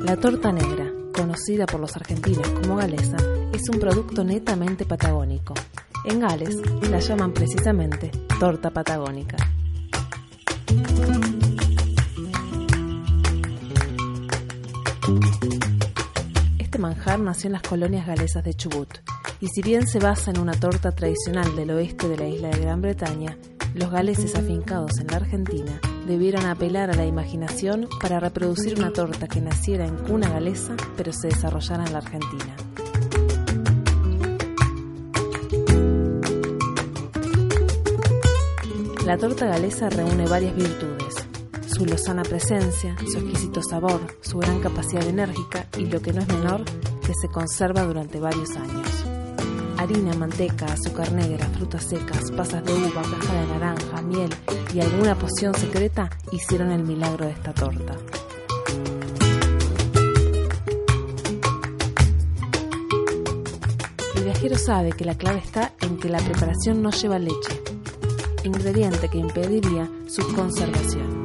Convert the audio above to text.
La torta negra, conocida por los argentinos como galesa, es un producto netamente patagónico. En Gales la llaman precisamente torta patagónica. Este manjar nació en las colonias galesas de Chubut, y si bien se basa en una torta tradicional del oeste de la isla de Gran Bretaña, los galeses afincados en la Argentina debieron apelar a la imaginación para reproducir una torta que naciera en cuna galesa pero se desarrollara en la Argentina. La torta galesa reúne varias virtudes, su lozana presencia, su exquisito sabor, su gran capacidad enérgica y lo que no es menor, que se conserva durante varios años. Harina, manteca, azúcar negra, frutas secas, pasas de uva, caja de naranja, miel y alguna poción secreta hicieron el milagro de esta torta. El viajero sabe que la clave está en que la preparación no lleva leche, ingrediente que impediría su conservación.